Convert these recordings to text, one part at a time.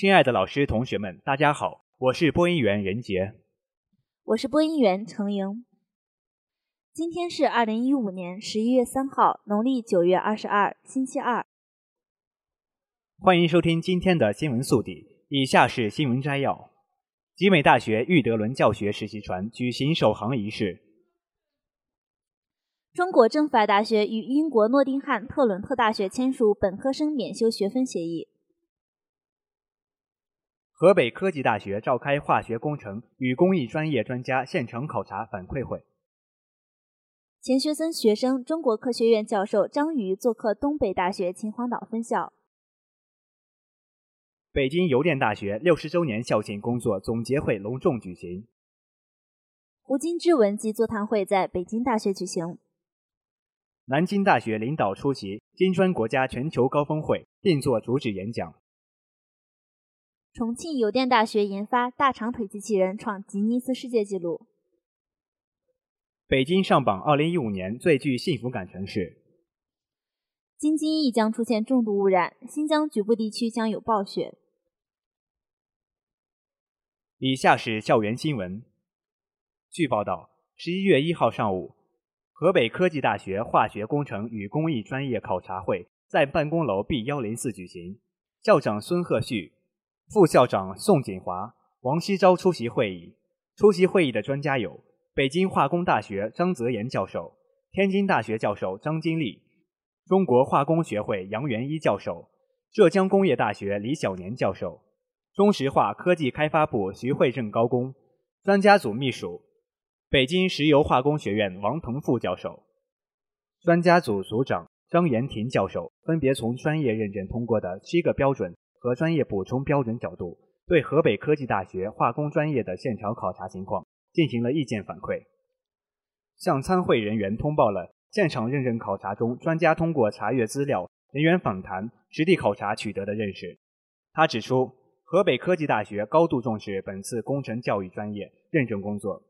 亲爱的老师、同学们，大家好，我是播音员任杰，我是播音员程莹。今天是二零一五年十一月三号，农历九月二十二，星期二。欢迎收听今天的新闻速递，以下是新闻摘要：集美大学玉德伦教学实习船举行首航仪式；中国政法大学与英国诺丁汉特伦特大学签署本科生免修学分协议。河北科技大学召开化学工程与工艺专业专家现场考察反馈会。钱学森学生、中国科学院教授张瑜做客东北大学秦皇岛分校。北京邮电大学六十周年校庆工作总结会隆重举行。胡金之文及座谈会在北京大学举行。南京大学领导出席金砖国家全球高峰会，并作主旨演讲。重庆邮电大学研发大长腿机器人创吉尼斯世界纪录。北京上榜二零一五年最具幸福感城市。京津冀将出现重度污染，新疆局部地区将有暴雪。以下是校园新闻。据报道，十一月一号上午，河北科技大学化学工程与工艺专业考察会在办公楼 B 幺零四举行，校长孙鹤旭。副校长宋锦华、王希昭出席会议。出席会议的专家有北京化工大学张泽言教授、天津大学教授张金丽、中国化工学会杨元一教授、浙江工业大学李小年教授、中石化科技开发部徐慧正高工、专家组秘书、北京石油化工学院王腾副教授、专家组组长张延廷教授，分别从专业认证通过的七个标准。和专业补充标准角度，对河北科技大学化工专业的现场考察情况进行了意见反馈，向参会人员通报了现场认证考察中专家通过查阅资料、人员访谈、实地考察取得的认识。他指出，河北科技大学高度重视本次工程教育专业认证工作，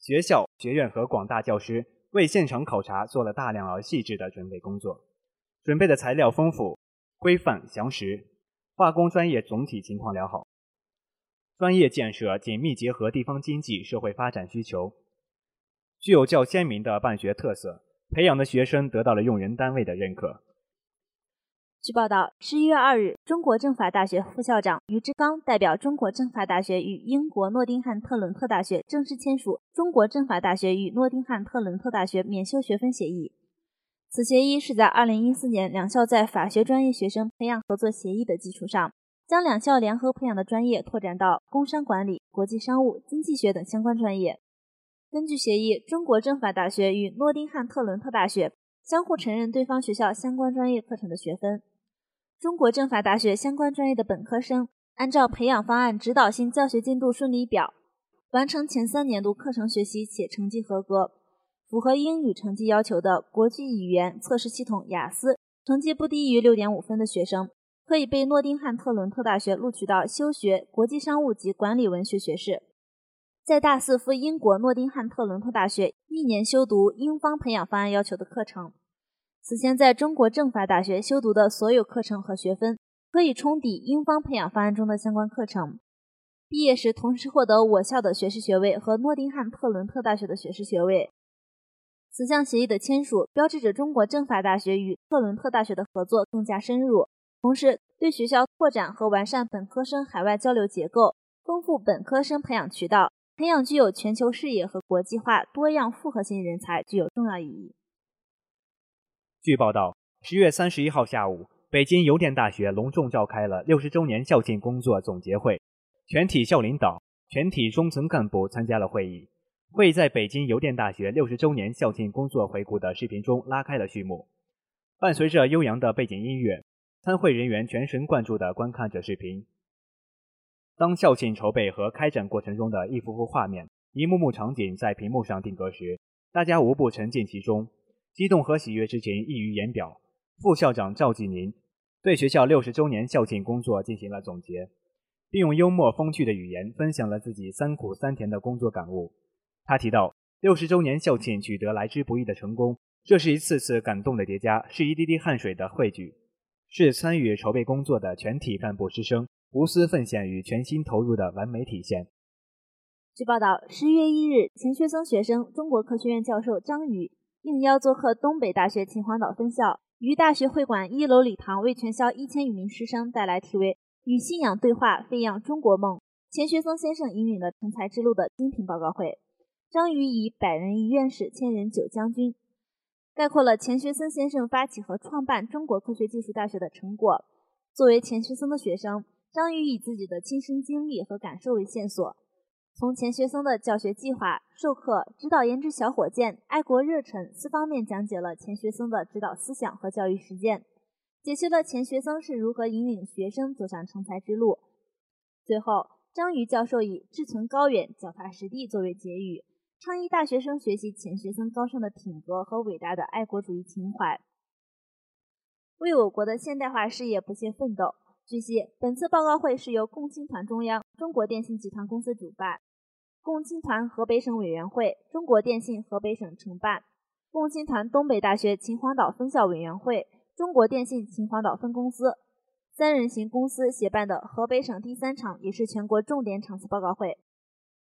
学校、学院和广大教师为现场考察做了大量而细致的准备工作，准备的材料丰富、规范详实。化工专业总体情况良好，专业建设紧密结合地方经济社会发展需求，具有较鲜明的办学特色，培养的学生得到了用人单位的认可。据报道，十一月二日，中国政法大学副校长于志刚代表中国政法大学与英国诺丁汉特伦特大学正式签署《中国政法大学与诺丁汉特伦特大学免修学分协议》。此协议是在2014年两校在法学专业学生培养合作协议的基础上，将两校联合培养的专业拓展到工商管理、国际商务、经济学等相关专业。根据协议，中国政法大学与诺丁汉特伦特大学相互承认对方学校相关专业课程的学分。中国政法大学相关专业的本科生，按照培养方案指导性教学进度顺利表，完成前三年度课程学习且成绩合格。符合英语成绩要求的国际语言测试系统雅思成绩不低于六点五分的学生，可以被诺丁汉特伦特大学录取到修学国际商务及管理文学学士，在大四赴英国诺丁汉特伦特大学一年修读英方培养方案要求的课程。此前在中国政法大学修读的所有课程和学分，可以冲抵英方培养方案中的相关课程。毕业时同时获得我校的学士学位和诺丁汉特伦特大学的学士学位。此项协议的签署，标志着中国政法大学与特伦特大学的合作更加深入，同时对学校拓展和完善本科生海外交流结构、丰富本科生培养渠道、培养具有全球视野和国际化多样复合型人才具有重要意义。据报道，十月三十一号下午，北京邮电大学隆重召开了六十周年校庆工作总结会，全体校领导、全体中层干部参加了会议。会在北京邮电大学六十周年校庆工作回顾的视频中拉开了序幕。伴随着悠扬的背景音乐，参会人员全神贯注地观看着视频。当校庆筹备和开展过程中的一幅幅画面、一幕幕场景在屏幕上定格时，大家无不沉浸其中，激动和喜悦之情溢于言表。副校长赵继宁对学校六十周年校庆工作进行了总结，并用幽默风趣的语言分享了自己三苦三甜的工作感悟。他提到，六十周年校庆取得来之不易的成功，这是一次次感动的叠加，是一滴滴汗水的汇聚，是参与筹备工作的全体干部师生无私奉献与全心投入的完美体现。据报道，十一月一日，钱学森学生、中国科学院教授张宇应邀做客东北大学秦皇岛分校。于大学会馆一楼礼堂为全校一千余名师生带来题为“与信仰对话，飞扬中国梦”钱学森先生引领的成才之路的精品报告会。张宇以“百人一院士，千人九将军”概括了钱学森先生发起和创办中国科学技术大学的成果。作为钱学森的学生，张宇以自己的亲身经历和感受为线索。从钱学森的教学计划、授课、指导研制小火箭、爱国热忱四方面讲解了钱学森的指导思想和教育实践，解析了钱学森是如何引领学生走上成才之路。最后，张宇教授以“志存高远，脚踏实地”作为结语，倡议大学生学习钱学森高尚的品格和伟大的爱国主义情怀，为我国的现代化事业不懈奋斗。据悉，本次报告会是由共青团中央、中国电信集团公司主办，共青团河北省委员会、中国电信河北省承办，共青团东北大学秦皇岛分校委员会、中国电信秦皇岛分公司三人行公司协办的河北省第三场，也是全国重点场次报告会。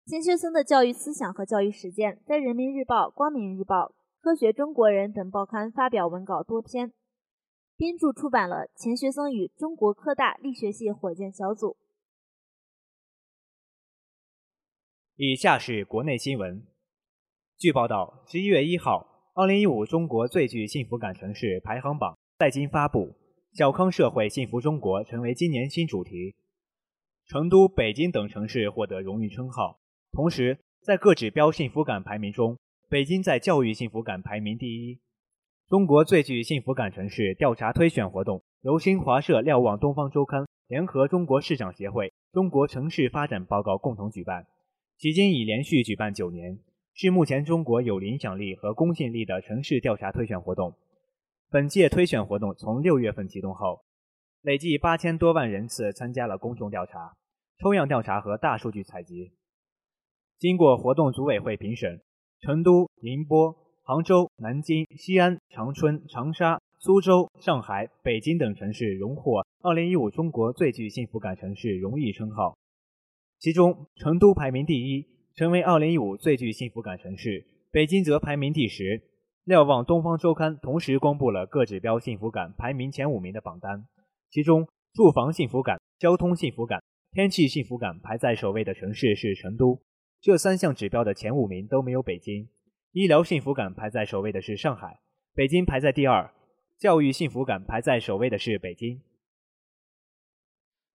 钱学森的教育思想和教育实践，在人民日报、光明日报、科学中国人等报刊发表文稿多篇。编著出版了《钱学森与中国科大力学系火箭小组》。以下是国内新闻。据报道，十一月一号，二零一五中国最具幸福感城市排行榜在京发布，小康社会幸福中国成为今年新主题。成都、北京等城市获得荣誉称号。同时，在各指标幸福感排名中，北京在教育幸福感排名第一。中国最具幸福感城市调查推选活动由新华社、瞭望东方周刊联合中国市长协会、中国城市发展报告共同举办，迄今已连续举办九年，是目前中国有影响力和公信力的城市调查推选活动。本届推选活动从六月份启动后，累计八千多万人次参加了公众调查、抽样调查和大数据采集。经过活动组委会评审，成都、宁波。杭州、南京、西安、长春、长沙、苏州、上海、北京等城市荣获2015中国最具幸福感城市荣誉称号，其中成都排名第一，成为2015最具幸福感城市；北京则排名第十。瞭望东方周刊同时公布了各指标幸福感排名前五名的榜单，其中住房幸福感、交通幸福感、天气幸福感排在首位的城市是成都，这三项指标的前五名都没有北京。医疗幸福感排在首位的是上海，北京排在第二；教育幸福感排在首位的是北京。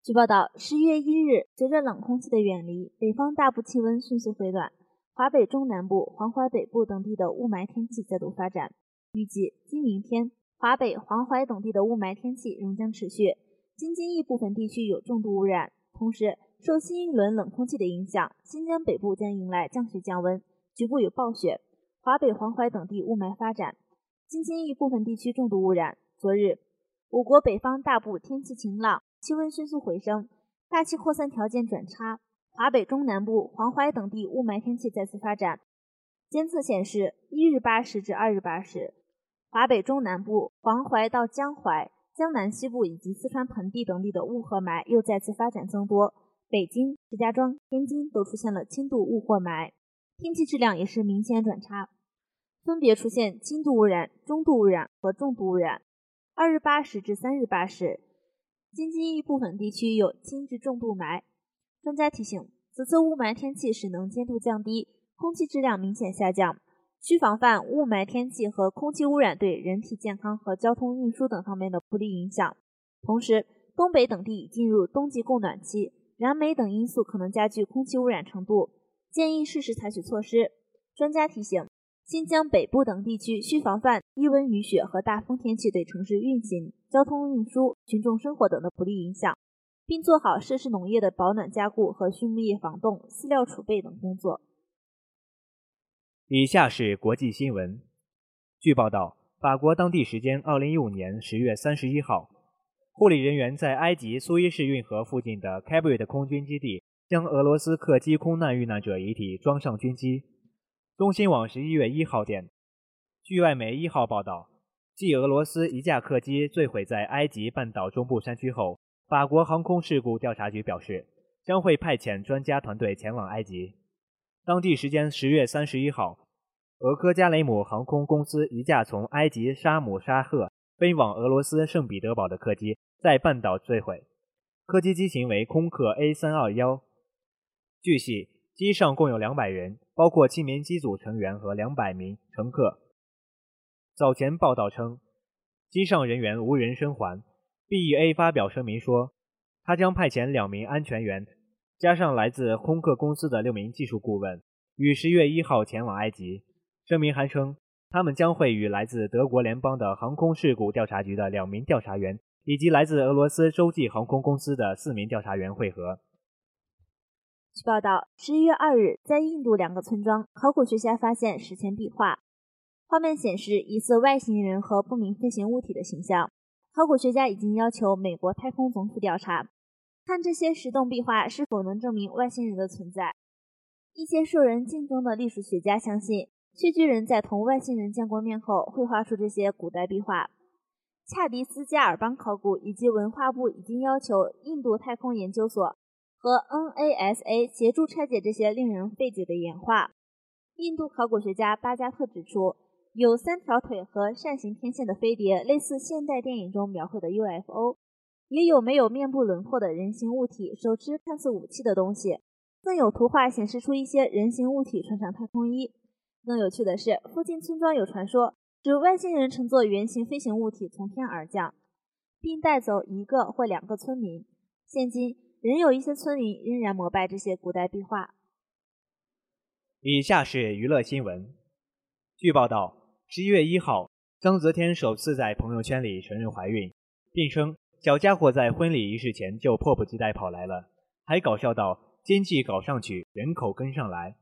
据报道，十一月一日，随着冷空气的远离，北方大部气温迅速回暖，华北中南部、黄淮北部等地的雾霾天气再度发展。预计今明天，华北、黄淮等地的雾霾天气仍将持续，京津冀部分地区有重度污染。同时，受新一轮冷空气的影响，新疆北部将迎来降雪降温，局部有暴雪。华北、黄淮等地雾霾发展，京津冀部分地区重度污染。昨日，我国北方大部天气晴朗，气温迅速回升，大气扩散条件转差。华北中南部、黄淮等地雾霾天气再次发展。监测显示，一日八时至二日八时，华北中南部、黄淮到江淮、江南西部以及四川盆地等地的雾和霾又再次发展增多。北京、石家庄、天津都出现了轻度雾或霾。天气质量也是明显转差，分别出现轻度污染、中度污染和重度污染。二日八时至三日八时，京津冀部分地区有轻至重度霾。专家提醒，此次雾霾天气使能见度降低，空气质量明显下降，需防范雾霾天气和空气污染对人体健康和交通运输等方面的不利影响。同时，东北等地已进入冬季供暖期，燃煤等因素可能加剧空气污染程度。建议适时采取措施。专家提醒，新疆北部等地区需防范低温、雨雪和大风天气对城市运行、交通运输、群众生活等的不利影响，并做好设施农业的保暖加固和畜牧业防冻、饲料储备等工作。以下是国际新闻。据报道，法国当地时间二零一五年十月三十一号，护理人员在埃及苏伊士运河附近的凯布瑞的空军基地将俄罗斯客机空难遇难者遗体装上军机。中新网十一月一号电，据外媒一号报道，继俄罗斯一架客机坠毁在埃及半岛中部山区后，法国航空事故调查局表示，将会派遣专家团队前往埃及。当地时间十月三十一号，俄科加雷姆航空公司一架从埃及沙姆沙赫飞往俄罗斯圣彼得堡的客机在半岛坠毁，客机机型为空客 A 三二幺。据悉，机上共有两百人。包括七名机组成员和两百名乘客。早前报道称，机上人员无人生还。BEA 发表声明说，他将派遣两名安全员，加上来自空客公司的六名技术顾问，于十月一号前往埃及。声明还称，他们将会与来自德国联邦的航空事故调查局的两名调查员，以及来自俄罗斯洲际航空公司的四名调查员会合。据报道，十一月二日，在印度两个村庄，考古学家发现史前壁画，画面显示疑似外星人和不明飞行物体的形象。考古学家已经要求美国太空总署调查，看这些石洞壁画是否能证明外星人的存在。一些受人敬重的历史学家相信，穴居人在同外星人见过面后，绘画出这些古代壁画。恰迪斯加尔邦考古以及文化部已经要求印度太空研究所。和 NASA 协助拆解这些令人费解的岩画。印度考古学家巴加特指出，有三条腿和扇形天线的飞碟，类似现代电影中描绘的 UFO；也有没有面部轮廓的人形物体，手持看似武器的东西。更有图画显示出一些人形物体穿上太空衣。更有趣的是，附近村庄有传说，指外星人乘坐圆形飞行物体从天而降，并带走一个或两个村民。现今。仍有一些村民仍然膜拜这些古代壁画。以下是娱乐新闻。据报道，十一月一号，张泽天首次在朋友圈里承认怀孕，并称小家伙在婚礼仪式前就迫不及待跑来了，还搞笑道：“经济搞上去，人口跟上来。”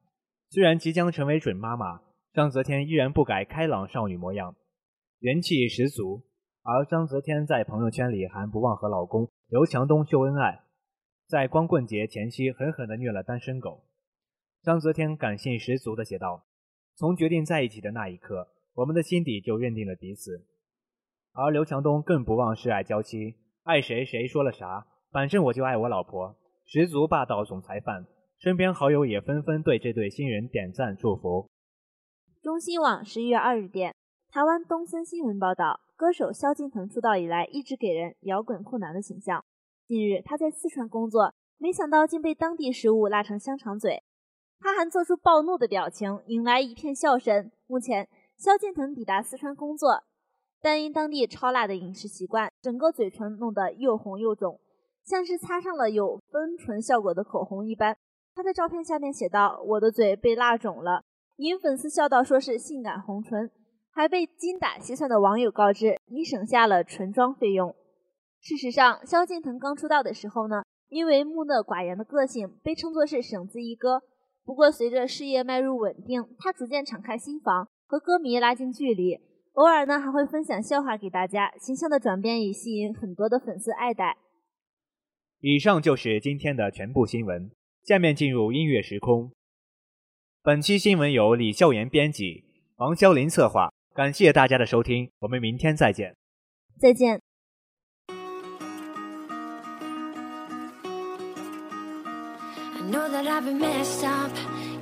虽然即将成为准妈妈，张泽天依然不改开朗少女模样，元气十足。而张泽天在朋友圈里还不忘和老公刘强东秀恩爱。在光棍节前夕，狠狠地虐了单身狗。张泽天感性十足地写道：“从决定在一起的那一刻，我们的心底就认定了彼此。”而刘强东更不忘示爱娇妻，爱谁谁说了啥，反正我就爱我老婆，十足霸道总裁范。身边好友也纷纷对这对新人点赞祝福。中新网十一月二日电，台湾东森新闻报道，歌手萧敬腾出道以来一直给人摇滚酷男的形象。近日，他在四川工作，没想到竟被当地食物辣成香肠嘴，他还做出暴怒的表情，引来一片笑声。目前，萧敬腾抵达四川工作，但因当地超辣的饮食习惯，整个嘴唇弄得又红又肿，像是擦上了有丰唇效果的口红一般。他在照片下面写道：“我的嘴被辣肿了。”引粉丝笑道：“说是性感红唇。”还被精打细算的网友告知：“你省下了唇妆费用。”事实上，萧敬腾刚出道的时候呢，因为木讷寡言的个性，被称作是省字一哥。不过，随着事业迈入稳定，他逐渐敞开心房，和歌迷拉近距离，偶尔呢还会分享笑话给大家，形象的转变也吸引很多的粉丝爱戴。以上就是今天的全部新闻，下面进入音乐时空。本期新闻由李笑言编辑，王潇林策划，感谢大家的收听，我们明天再见。再见。know that I've been messed up.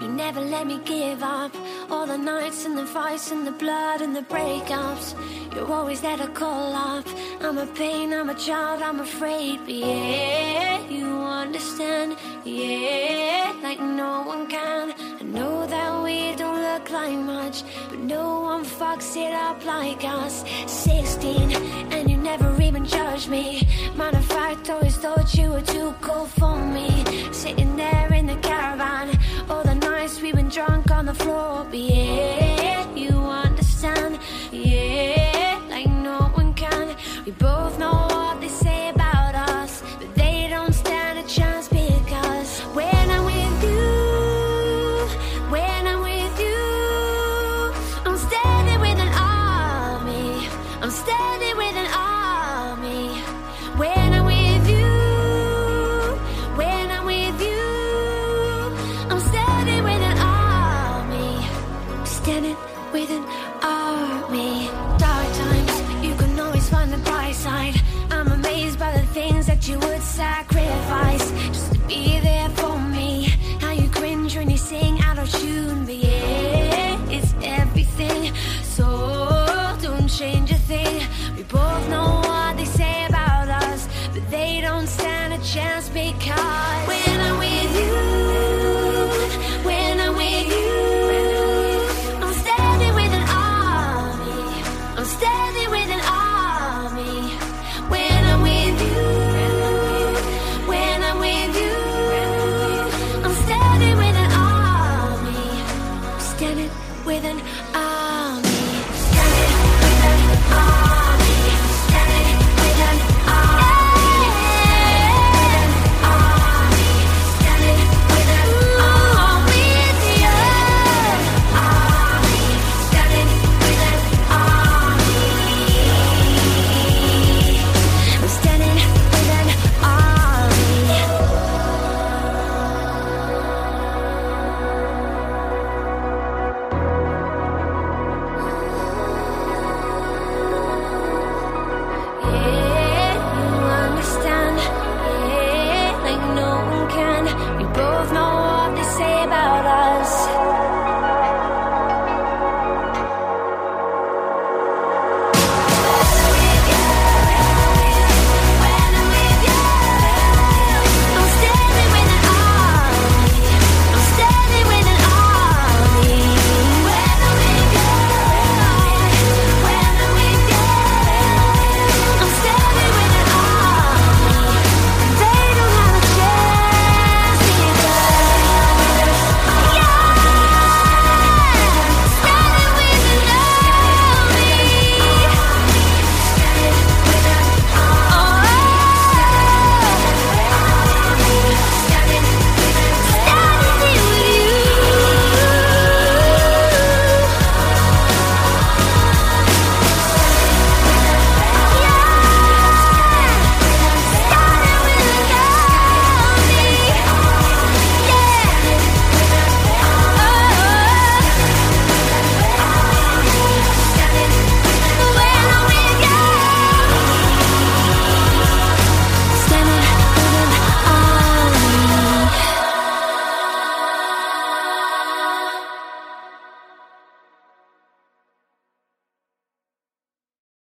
You never let me give up. All the nights and the fights and the blood and the breakups. You're always there to call up. I'm a pain, I'm a child, I'm afraid. But yeah, you understand. Yeah, like no one can. I know that we don't look like much, but no one fucks it up like us. 16, and you never even judged me. Matter of fact, always thought you were too cool for me. Sitting there in the caravan, appropriate.